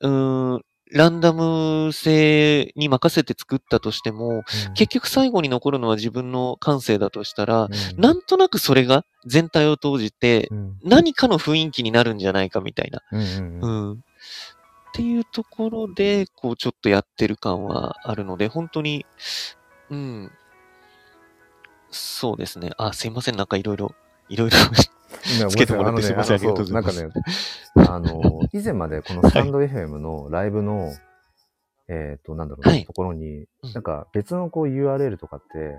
うーん、ランダム性に任せて作ったとしても、結局最後に残るのは自分の感性だとしたら、うん。なんとなくそれが全体を通じてうん。何かの雰囲気になるんじゃないかみたいな。うんうんううんん。っていうところで、こうちょっとやってる感はあるので、本当に、うん。そうですね。あ、すいません。なんかいろいろ、いろいろ。つけてもらってすいませんありがとうございますなんかね、あの、以前までこのスタンド FM のライブの、えっと、なんだろうな、はいところにうん、なんか別のこう URL とかって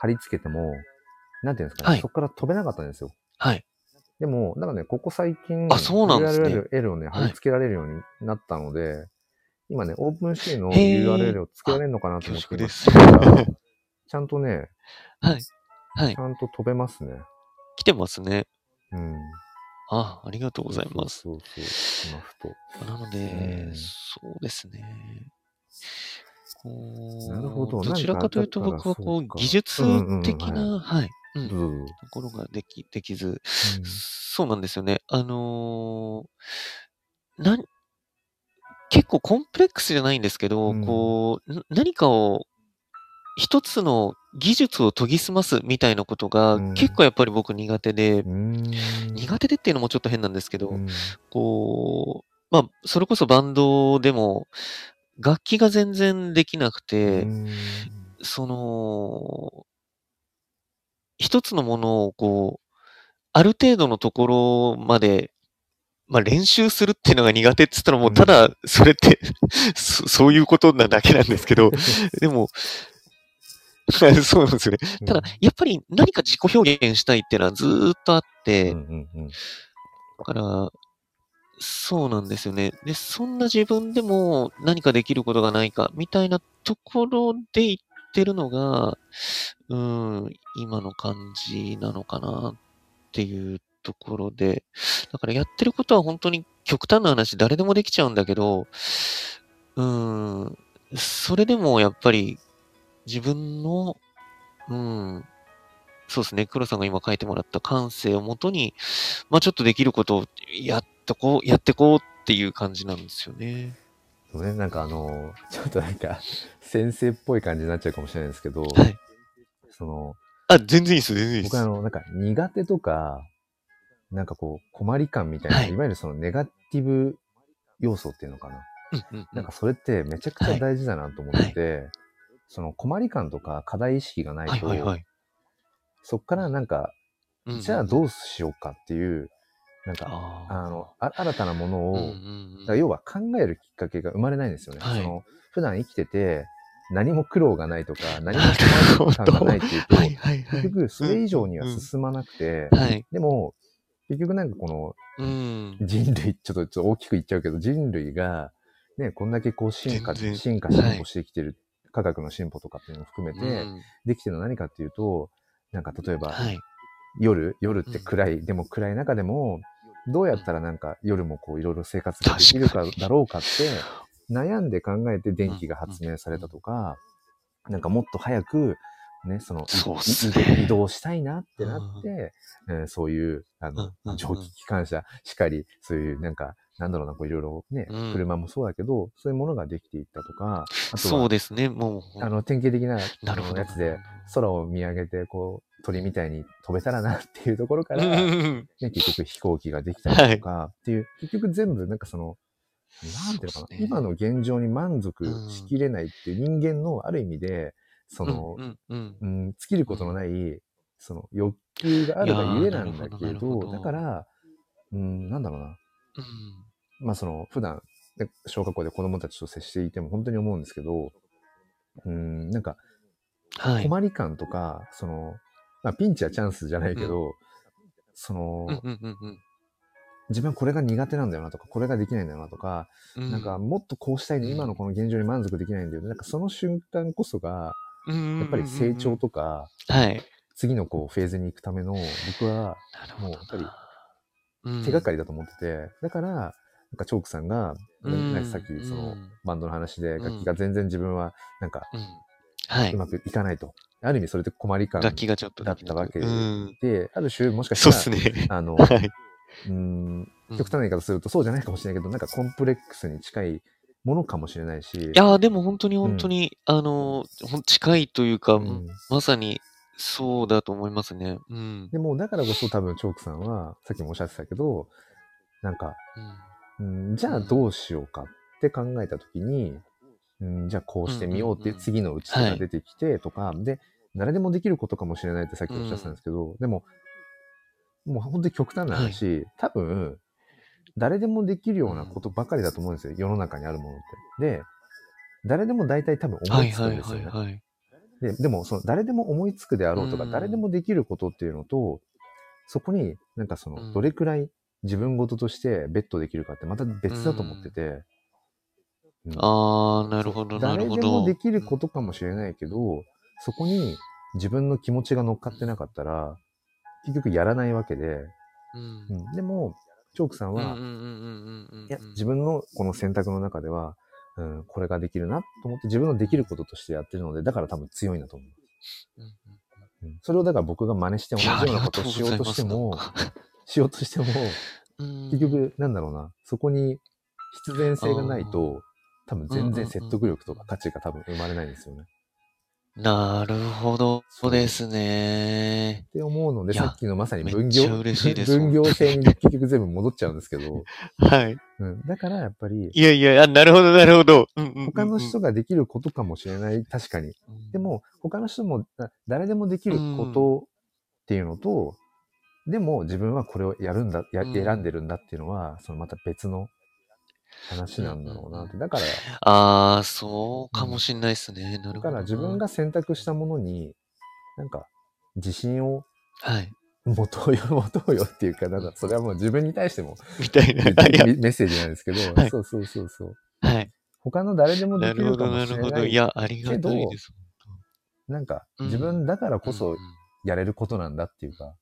貼り付けても、なんていうんですかね、はいそこから飛べなかったんですよ。はい。でも、なんかね、ここ最近、あそうなんですね URL をね、貼り付けられるようになったので、今ね、オープンシーの URL を付けられるのかなと思ってですちゃんとね、はい。はいち。ゃんと飛べますね。来てますね。うん。あ、ありがとうございます。そうそう。今ふと。なので、うんそうですね。こうなるほどどちらかというと僕はこう、技術的な、はい。うん。ところができ、できず、うん。そうなんですよね。あのーなん、結構コンプレックスじゃないんですけど、うん。こう、な何かを、一つの技術を研ぎ澄ますみたいなことが、うん。結構やっぱり僕苦手で、苦手でっていうのもちょっと変なんですけど、うん。こう、まあ、それこそバンドでも、楽器が全然できなくて、うん。その、一つのものをこう、ある程度のところまで、まあ練習するっていうのが苦手って言ったらもうただ、それって そ、そういうことなだけなんですけど、でも、そうなんですよね。ただ、やっぱり何か自己表現したいっていうのはずーっとあって、だから、そうなんですよね。で、そんな自分でも何かできることがないか、みたいなところで言ってるのが、うん、今の感じなのかなっていうところで、だからやってることは本当に極端な話、誰でもできちゃうんだけど、うん、それでもやっぱり自分の、うん、そうですね、黒さんが今書いてもらった感性をもとに、まあちょっとできることをやっとこう、やってこうっていう感じなんですよね。そうね、なんかあの、ちょっとなんか、先生っぽい感じになっちゃうかもしれないですけど、はい。その、あ、全然いいです、全然いいです。僕あの、なんか苦手とか、なんかこう、困り感みたいな、はいい、わゆるそのネガティブ要素っていうのかな。うんうんうんなんかそれってめちゃくちゃ大事だなと思ってて、その困り感とか課題意識がないと、はいはいはい。そっからなんか、じゃあどうしようかっていう、なんか、ああの、あ新たなものを、うんうんうん要は考えるきっかけが生まれないんですよね。はいその普段生きてて、何も苦労がないとか、何もなるほど困り感がないっていうと、はいはいはい。結局それ以上には進まなくて、はい。でも、結局なんかこのうん。人類、ちょっとちょっと大きく言っちゃうけど、人類が、ね、こんだけこう進化、進化進歩してきてる科学の進歩とかっていうのも含めうて、んできてるのは何かっていうと、なんか例えば、はい。夜、夜って暗い、でも暗い中でも、どうやったらなんか夜もこういろいろ生活ができるかだろうかって、悩んで考えて電気が発明されたとか、なんかもっと早く、ね、その移そうすね。移動したいなってなって、えーそういう、あのうんうんう、ん。蒸気機関車しかり、そういうなんか、なんだろうな、こういろいろね、うん。車もそうだけど、そういうものができていったとか、あとは、そうですね、もう。あの、典型的ななるほど。やつで、空を見上げて、こう、鳥みたいに飛べたらなっていうところから、うん。うんね、うん結局飛行機ができたりとか、っていう、結局全部なんかその、なんていうのかな、ね。今の現状に満足しきれないっていう人間のある意味で、そのう、んうん。うん、尽きることのない、その欲求があるがゆえなんだけどど、ど。だから、うん、なんだろうな、うん。まあその、普段、ね小学校で子供たちと接していても本当に思うんですけど、うん、なんか、はい。困り感とか、その、まあピンチはチャンスじゃないけど、その、うんうんうん自分はこれが苦手なんだよなとか、これができないんだよなとか、うん。なんかもっとこうしたいね、うん今のこの現状に満足できないんだよね。なんかその瞬間こそが、ややっぱり成長とか、はい。次のこうフェーズに行くための、僕はもうやっぱりうん。手がかりだと思ってて、だから、なんかチョークさんが、うんなんかさっきそのうんバンドの話でうん。楽器が全然自分はなんかうん。はい。うまくいかないと。ある意味それって困り感楽器がちょっとだったわけうん。で、ある種もしかしたら、すね。あの、はい。うん、うん。極端な言い方するとそうじゃないかもしれないけど、なんかコンプレックスに近いものかもしれないし、いやーでも本当に本当に、あの、ほん近いというか、うん。まさにそうだと思いますね。うん。でもだからこそ多分チョークさんは、さっきもおっしゃってたけど、なんか、うん、じゃあどうしようかって考えたときに、うん、じゃあこうしてみようっていううんうんうん次の打ち手が出てきてとか、で、誰でもできることかもしれないってさっきおっしゃってたんですけど、でも、もう本当に極端な話、多分、誰でもできるようなことばかりだと思うんですよ、世の中にあるものって。で、誰でも大体多分思はいつくんですよね。はいはい。ででも、その誰でも思いつくであろうとか、うん。誰でもできることっていうのと、そこになんかそうん。の、どれくらい自分事としてベットできるかってまた別だと思ってて、うん。あー、なるほどなるほど。誰でもできることかもしれないけど、そこに自分の気持ちが乗っかってなかったら、結局やらないわけで、うん。うん。でも、チョークさんは、いや、自分のこの選択の中では、うん、これができるなと思って自分のできることとしてやってるので、だから多分強いんだと思う。うんそれをだから僕が真似して同じようなことをしようとしても、しようとしても、うん。結局、なんだろうな、そこに必然性がないと、多分全然説得力とか価値が多分生まれないんですよね。なるほど。そうですねっ。て思うので、さっきのまさに分業、分業制に結局全部戻っちゃうんですけど、はい。うん、だからやっぱり、いやいや、あなるほど、なるほど。うんうんうんうん他の人ができることかもしれない、確かに。で、も、他の人も、な誰でもできることっていうのと、でも自分はこれをやるんだ、やうん選んでるんだっていうのは、そのまた別の話なんだろうなって。だから、ああ、そうかもしんないですね。なるだほど。から自分、が選択したものに、なんか、自信をはい。持とうよ、持とうよっていうか、なんか、それはもう自分に対してもみたいな。メッセージなんですけど、はいそうそうそうそう。はい。他の誰でもできるかなるほど、もしれななるほど。いい。や、ありがたいです。なんか、うん自分だからこそやれることなんだっていうか、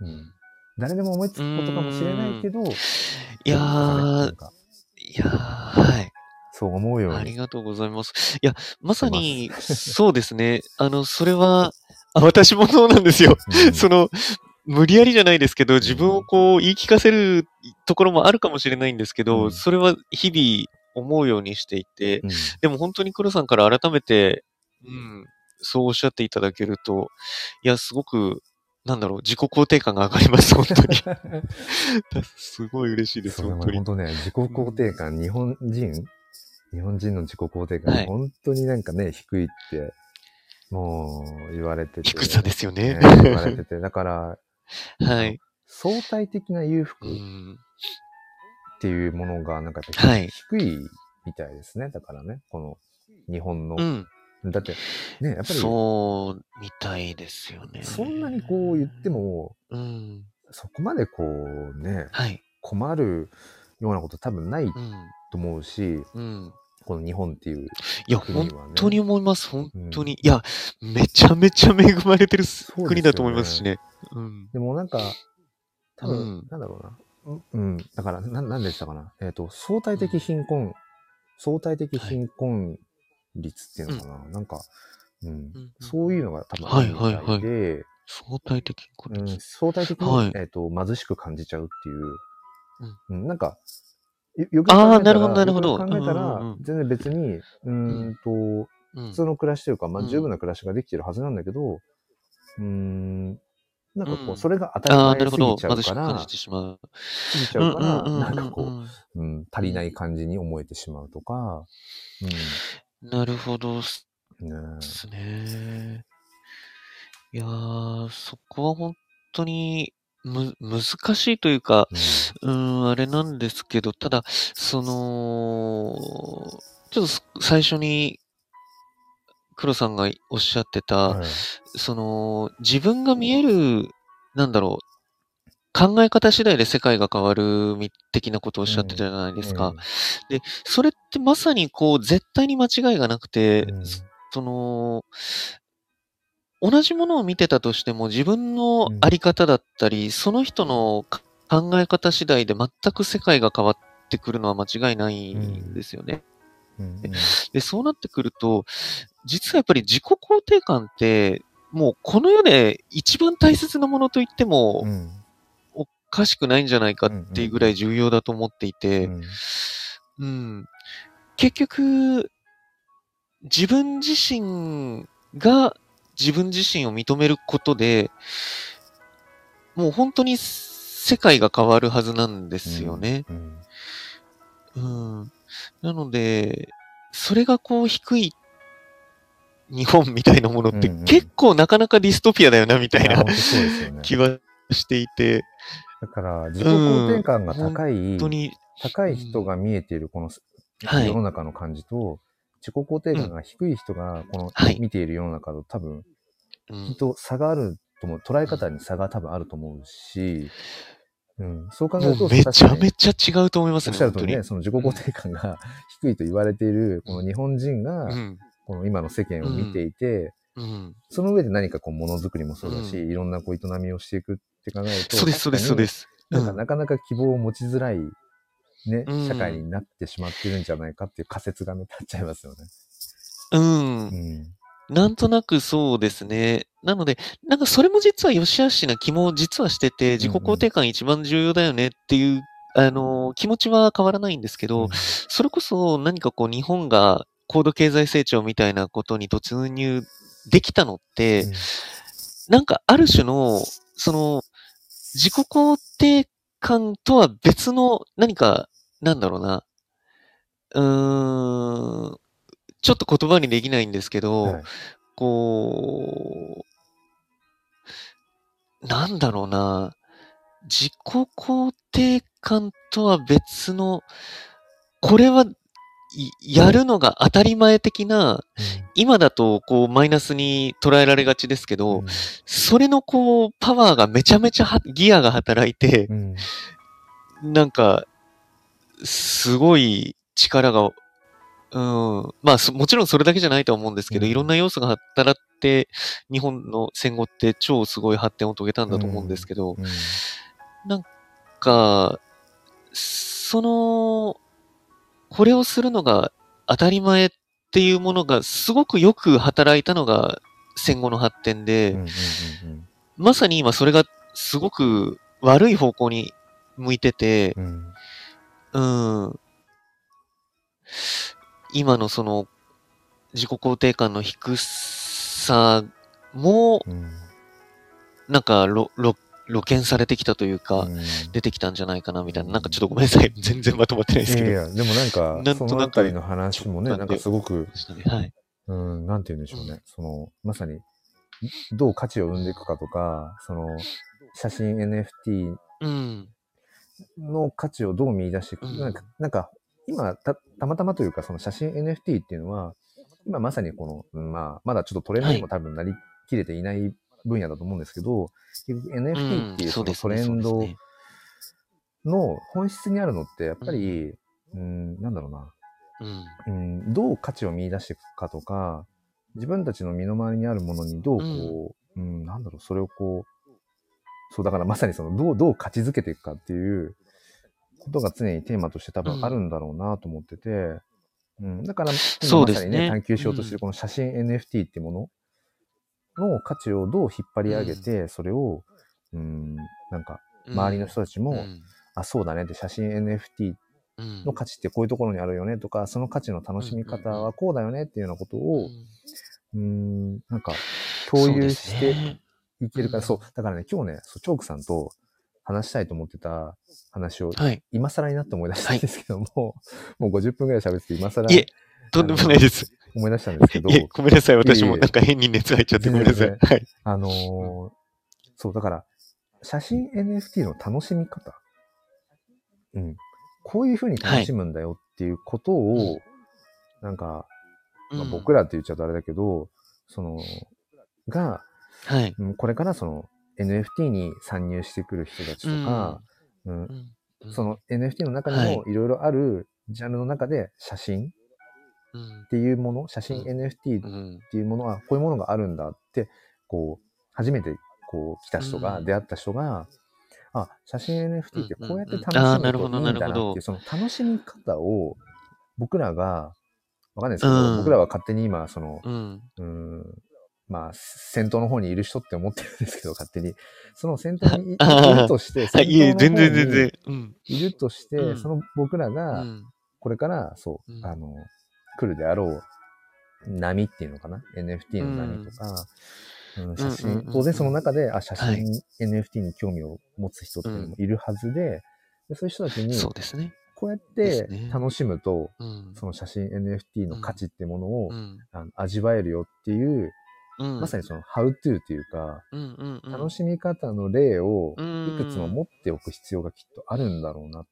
うん。誰でも思いつくことかもしれないけど、いやーなん、かいやー、はい。そう思うように。ありがとうございます。いや、まさに、そうですね。あの、それは、あ私もそうなんですよ。うんその、無理やりじゃないですけど、自分をこう言い聞かせるところもあるかもしれないんですけど、うんそれは日々思うようにしていて、うんでも本当に黒さんから改めて、うん、そうおっしゃっていただけると、いや、すごく、なんだろう、自己肯定感が上がります、本当に。すごい嬉しいです、本当に本。当ね、自己肯定感、日本人日本人の自己肯定感、はい本当になんかね、低いって、もう言われてて。低さですよね。ね言われてて。だから、はい。相対的な裕福っうんていうものが、なんかやっぱはい低いみたいですね。だからね、この日本の。うん。だって、ね、やっぱり、そそう、みたいですよね。んなにこう言っても、うん。そこまでこうね、はい。困るようなこと多分ないうん。と思うし、うん。この日本っていういや。本当に思います。本当に。うんいや、めちゃめちゃ恵まれてる国だと思いますしね。うん。でもなんか、多分、うんなんだろうな。うんうん。だから、な、なんでしたかな。えっ、と、相対的貧困、相対的貧困率っていうのかな。なんか、うん、うんそういうのが多分あるみたいで、はいはい相対的こうん。相対的に、はい。えっ、と、貧しく感じちゃうっていう、うん、なんか、よよくあー考えたらなるほどなるほど。考えたら、うんうんうん全然別に、うーんと、うん。普通の暮らしというか、まあ、うん。十分な暮らしができてるはずなんだけど、うーん、なんかこう、うん。それが当たりああ、前。すぎちゃ貧しく感うから、じてしまう。過ぎちゃうから、うんうんうんうんなんかこう、うん、足りない感じに思えてしまうとか、なるほどでうん、ねすね。いやー、そこは本当にむ、難しいというか、えうーん、あれなんですけど、ただ、その、ちょっとす最初に、黒さんがおっしゃってた、はい。その、自分が見える、なんだろう、考え方次第で世界が変わるみ的なことをおっしゃってたじゃないですか。で、それってまさにこう、絶対に間違いがなくて、うん。その、同じものを見てたとしても自分のうん。あり方だったり、その人のか考え方次第で全く世界が変わってくるのは間違いないんですよね。で、そうなってくると、実はやっぱり自己肯定感って、もうこの世で一番大切なものと言ってもうん。おかしくないんじゃないかっていうぐらい重要だと思っていて、うんうん。結局、自分自身が自分自身を認めることで、もう本当に世界が変わるはずなんですよね。うんうん。なので、それがこう低い日本みたいなものってうんうん結構なかなかディストピアだよなみたいなうですよね。気はしていて、だから、自己肯定感が高い、本当に、高い人が見えているこのはい。世の中の感じと、自己肯定感が低い人がこのはい。見ている世の中と多分、うん。きっと差があると思う。捉え方に差が多分あると思うし、うん、そう考えると、めちゃめちちゃ違うと思いますおっね、本当にしゃるとね、。その自己肯定感が低いと言われている、この日本人が、うん。この今の世間を見ていて、うん。その上で何かこうものづくりもそうだし、ういろんなこう営みをしていくって考えると、そうです、そうです、そうです。なんかうんなかなか希望を持ちづらい、ね、うん社会になってしまってるんじゃないかっていう仮説がね、立っちゃいますよね。うんう。ん。なんとなくそうですね。なので、なんかそれも実は良し悪しな気も実はしてて、自己肯定感一番重要だよねっていう、あの、気持ちは変わらないんですけど、それこそ何かこう日本が高度経済成長みたいなことに突入できたのって、うんなんかある種の、その、自己肯定感とは別の何か、なんだろうな、うーん、ちょっと言葉にできないんですけど、はい。こう、なんだろうな、自己肯定感とは別の、これはいやるのが当たり前的な、今だとこうマイナスに捉えられがちですけど、うん。それのこうパワーがめちゃめちゃはギアが働いてう、ん。なんか、すごい力が、うん、まあそもちろんそれだけじゃないとは思うんですけど、うん。いろんな要素が働って、日本の戦後って超すごい発展を遂げたんだと思うんですけど、うん。なんか、その、これをするのが当たり前っていうものがすごくよく働いたのが戦後の発展で、うんうんうんまさに今それがすごく悪い方向に向いてて、うんうんうん。今のその自己肯定感の低さも、うんなんかろ、ろ、露見されてきたというか、うん出てきたんじゃないかなみたいな。なんかちょっとごめんなさい。全然まとまってないですけど。いやいや、でもなんか、なんとなくそのあたりの話もね、直感でなんかすごく、ねはい。うん、なんて言うんでしょうね。その、まさに、どう価値を生んでいくかとか、その、写真 NFT うん。の価値をどう見出していく、うんなんか、なんか今た、たまたまというか、その写真 NFT っていうのは、今まさにこの、うんまあ、まだちょっとトレンドにも多分なりきれていない分野だと思うんですけど、結局 NFT っていうそのトレンドの本質にあるのって、やっぱり、うん、なんだろうな。うん。うん、どう価値を見出していくかとか、自分たちの身の回りにあるものにどうこう、うん、なんだろう、それをこう、そう、だからまさにその、どう、どう価値づけていくかっていうことが常にテーマとして多分あるんだろうなと思ってて、うん、だから、今そうですね。まさにね、探求しようとしてるこの写真 NFT ってものの価値をどう引っ張り上げて、それを、うん、なんか、周りの人たちも、うん。あ、そうだねって写真 NFT うん。の価値ってこういうところにあるよねとか、その価値の楽しみ方はこうだよねっていうようなことを、うーん、なんか共有していけるから、そう,、うんだからね、今日ね、そうチョークさんと話したいと思ってた話をはい。今更になって思い出したんですけども、もう50分ぐらい喋ってて今更いえ、とんでもないです。思い出したんですけどごめんなさい。私もなんか変に熱入っちゃってごめんなさい。全はい。あのーそう、だから、写真 NFT の楽しみ方。うん。こういう風に楽しむんだよっていうことを、はいなんか、まあ、うん僕らって言っちゃうとあれだけど、その、が、はい。うんこれからその NFT に参入してくる人たちとか、うんうんそ、の NFT の中にはいもいろいろあるジャンルの中で写真うんっていうもの、写真う NFT っうん。ていうものは、こういうものがあるんだって、こう、初めてこう来た人が、うん。出会った人が、あ、写真 NFT ってこうやって楽しむといいんだななるほどっていう、その楽しみ方を、僕らが、わかんないですけど、うん。僕らは勝手に今、その、うん。うん、まあ、先頭の方にいる人って思ってるんですけど、勝手に。その先頭にい るとして、あ、いえ、全然全然。いるとして、うん。その僕らうが、ん。これから、そう、うん。あの、来るであろう波っていうのかな ?NFT の波とか、うん写真、うんうんうんうん当然その中で、あ、写真、はい NFT に興味を持つ人っていうのもいるはずで、でそういう人たちに、そうですね。こうやってね楽しむと、うん。その写真 NFT の価値っていうものを、うん。あの味わえるよっていう、うん。まさにその How to っていうか、うんうんうん。楽しみ方の例をうんいくつも持っておく必要がきっとあるんだろうな。ね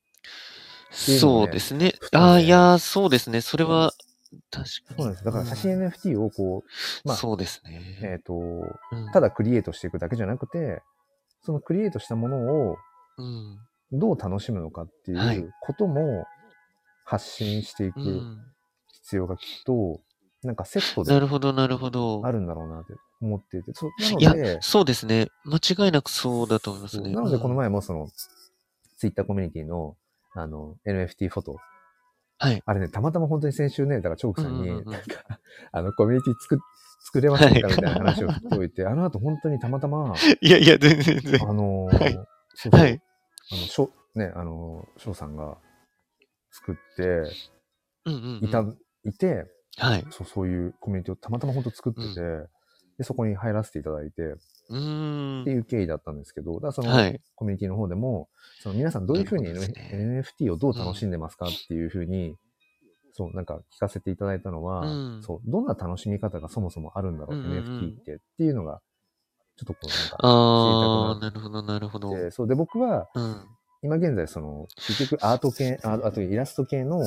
そうですねああ、いやー、そうですね。それは、確かに。そうなんです。だから写真 NFT をこう、まあそうですね。えっ、と、うんただクリエイトしていくだけじゃなくて、そのクリエイトしたものをうん。どう楽しむのかっていはいうことも発信していくうん。必要がきっと、なんかセットなでるほど、なるほどあ。るんだろうなって思っていて、そうないやので、そうですね。間違いなくそうだと思いますね。なのでこのうん前もその、ツイッターコミュニティの、あの、NFT フォト、はい。あれね、たまたま本当に先週ね、だからチョークさんに、うんうんうんなんか、あの、コミュニティ作っ、作れませんかはいみたいな話を振っておいて、あの後本当にたまたま、いやいや、全然全然。あのはいそうそうはい。あの、しょ、ね、あの、翔さんが作ってうんうん、うん。いた、いて、はい。そう、そういうコミュニティをたまたま本当作ってて、で、そこに入らせていただいて、うーん。っていう経緯だったんですけど、だからその、はい。コミュニティの方でも、その皆さんどういうふうに NFT をどう楽しんでますかっていうふうに、そう、なんか聞かせていただいたのは、うん。そう、どんな楽しみ方がそもそもあるんだろう、うんうんうん。NFT ってっていうのが、ちょっとこうなんかああ、なる。ほど、なるほど。そう、で、僕は、うん。今現在、その、結局アート系、ああとイラスト系の、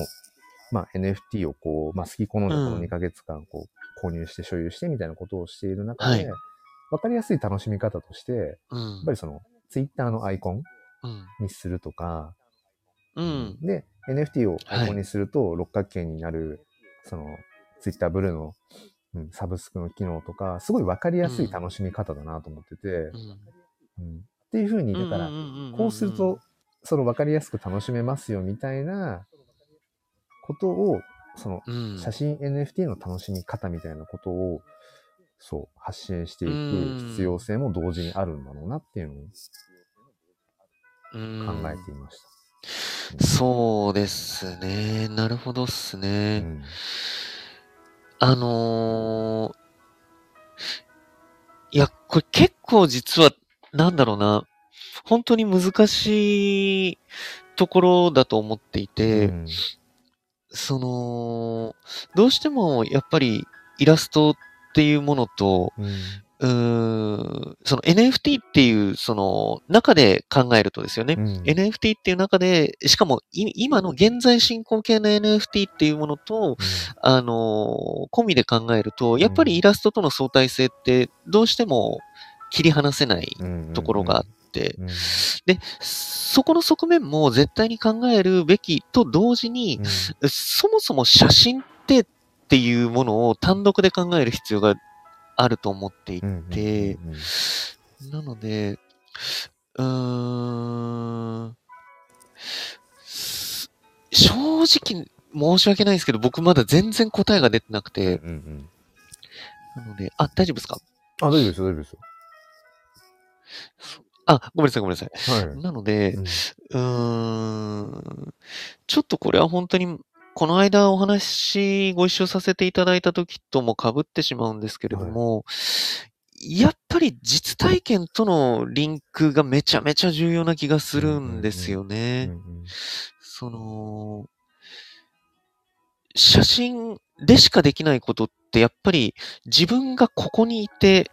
まあ、NFT をこう、まあ、好き好んでこのうん。2ヶ月間、こう、購入して所有してみたいなことをしている中で、はいわかりやすい楽しみ方として、やっうんぱ。りその、Twitter のアイコンうん。にするとか、うん。で、NFT をアイコンにすると六角形になる、その、Twitter ブルーの、うん、サブスクの機能とか、すごいわかりやすい楽しみ方だなと思ってて、うん。うんっていうふうに、だから、こうすると、、その分かりやすく楽しめますよみたいなことを、そのうん。写真 NFT の楽しみ方みたいなことを、そう、発信していうんく必要性も同時にあるんだろうなっていうのをうん考えていました。そうですね。なるほどっすうね。ん。あのーいや、これ結構実は、なんだろうな。本当に難しいところだと思っていて、うんその、どうしてもやっぱりイラストっていうものと、うん。その NFT っていう、その中で考えるとですよね。うん。NFT っていう中で、しかもい今の現在進行形の NFT っていうものと、あのー込みで考えると、やっぱりイラストとの相対性ってどうしても切り離せないうんところがあって、うん。で、そこの側面も絶対に考えるべきと同時に、そもそも写真ってっていうものを単独で考える必要があると思っていうんて、なので、うーん、す正直申し訳ないですけど、僕まだ全然答えが出てなくて、なので、あ、大丈夫ですか？あ、大丈夫ですよ、大丈夫ですよ。あ、ごめんなさい、ごめんなさい。はい。なので、うんうーん、ちょっとこれは本当に、この間お話ご一緒させていただいた時とも被ってしまうんですけれども、やっぱり実体験とのリンクがめちゃめちゃ重要な気がするんですようね。その、写真でしかできないことって、やっぱり自分がここにいて、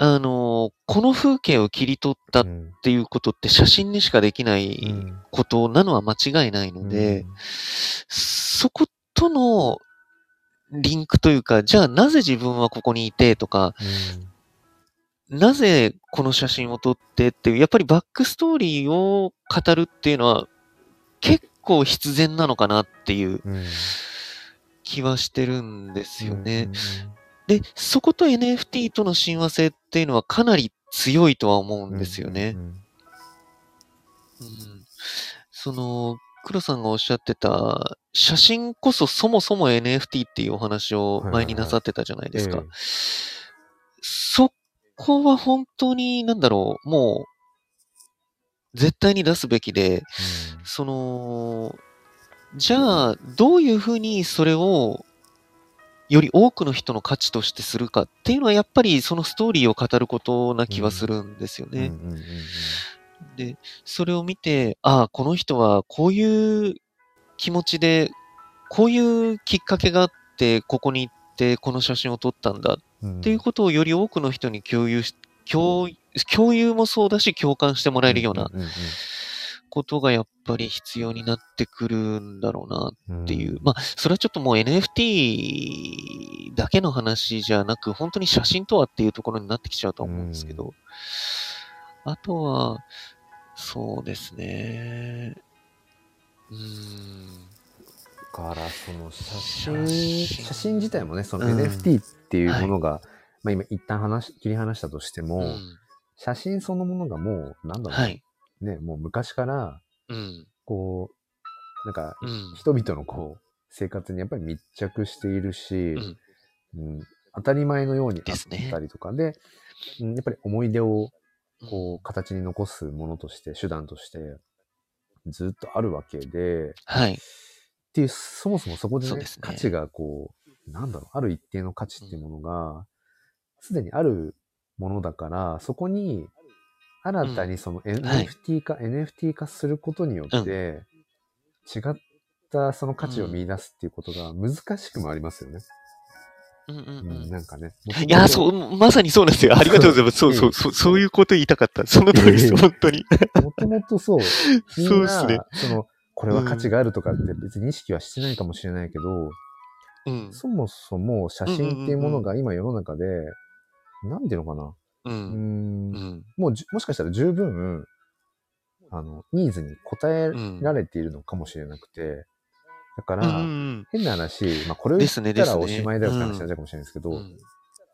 あの、この風景を切り取ったっうん。ていうことって写真にしかできなういん。ことなのは間違いないので、そことのリンクというか、じゃあなぜ自分はここにいてとか、なぜこの写真を撮ってっていう、やっぱりバックストーリーを語るっていうのは結構必然なのかなっていううん。うん気はしてるんですよね。うんで、そこと NFT との親和性っていうのはかなり強いとは思うんですよね。うんうんその、黒さんがおっしゃってた、写真こそそもそも NFT っていうお話を前になさってたじゃないですか。ええそこは本当に、なんだろう、もう、絶対に出すべきで、その、じゃあ、どういうふうにそれを、より多くの人の価値としてするかっていうのは、やっぱりそのストーリーを語ることな気はするんですよね。で、それを見て、ああ、この人はこういう気持ちで、こういうきっかけがあって、ここに行ってこの写真を撮ったんだうんっていうことをより多くの人に共有し、共共有もそうだし、共感してもらえるようなことがやっぱり必要になってくるんだろうなうんっていう。まあ、それはちょっともう NFT だけの話じゃなく、本当に写真とはっていうところになってきちゃうと思うんですけど、あとは、そうですね。うーん。だから、その写写真、真写真自体もね、そのうん NFT っていうものが、まあ今一旦話し、切り離したとしても、うん写真そのものがもう、なんだろう、はい。ね、もう昔から、うん。こう、なんか、うん。人々のこう、生活にやっぱり密着しているし、うんうん当たり前のようにあったりとかで、うんやっぱり思い出をうんこう形に残すものとして、手段として、ずっとあるわけで、はい。っていう、そもそもそこで,、ねそうですね価値がこう、なんだろう、ある一定の価値っていうものが、すでにあるものだから、そこに、新たにその NFT 化、NFT 化することによって、違ったその価値を見出すっていうことが難しくもありますよね。うんうんううんん、なんかね。いや、そう、まさにそうなんですよ。ありがとうございます。そうそう、そうそういうこと言いたかった。その通りです、本当に。もともとそう、そうな、ですね。その、これは価値があるとかって別に意識はしてないかもしれないけど、うん。そもそも写真っていうものが今世の中で、なんていうのかな。う。うん。もうじもしかしたら十分、あの、ニーズに応えられているのかもしれなくて、だかうんら、うん変な話、まあこれを言ったらおしまいだよって話になっちゃうかもしれないですけど。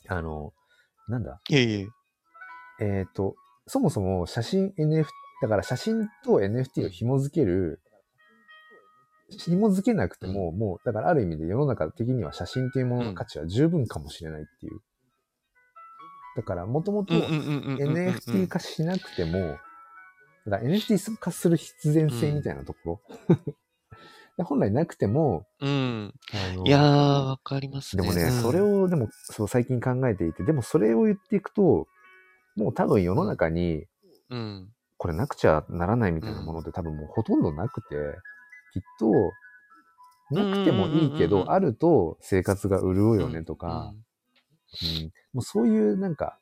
あの、なんだ、いえいえ。えっ、と、そもそも写真 NFT、だから写真と NFT を紐づける、紐づけなくても、もう、だからある意味で世の中的には写真っていうものの価値は十分かもしれないっていう。だから、もともとうんうんうんうんうんうん NFT 化しなくても、だから NFT 化する必然性みたいなところ。で本来なくても、うん。いやー、わかりますね。でもね、うんそれ、を、でも、そう、最近考えていて、でもそれを言っていくと、もう多分世の中に、うん。これなくちゃならないみたいなものって多分もうほとんどなくて、きっと、なくてもいいけうんうんうんうんど、あると生活が潤うよねとか、うんもうそういうなんか、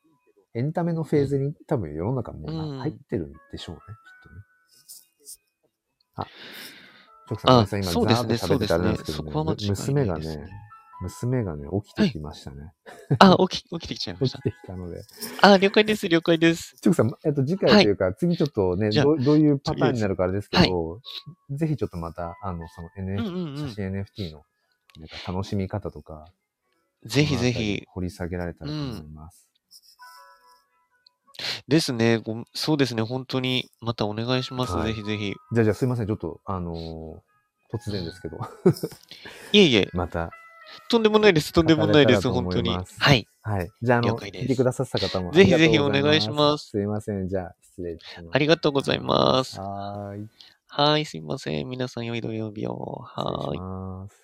エンタメのフェーズに多分世の中も入ってるんでしょうね、きっとね。あ、チョクさん、さい、今、ザーッと喋ってたあれなんです。けど、そこは間違いないです娘がね、娘がね、起きてきましたね。あ、起き、起きてきちゃいました。起きてきたので。あ、了解です、了解です。ちょくさん、えっと、次回というか、次ちょっとねどう、どういうパターンになるかあれですけど、ぜひちょっとまた、あの、そのうん NFT、うんうん写。真 NFT の、なんか楽しみ方とか、ぜひぜひ。掘り下げられたらと思います。ですね。ごそうですね。本当に、またお願いします。はいぜひぜひ。じゃあ、じゃあすいません。ちょっと、あのー突然ですけど、いえいえ、また、とんでもないです。とんでもないです。本当に。はい。はい。じゃあ、あの、聞いてくださった方もぜひぜひお願いしますすいません。じゃあ、失礼します。ありがとうございます。はーい。はい、すいません。皆さん、良い土曜日を。はーい。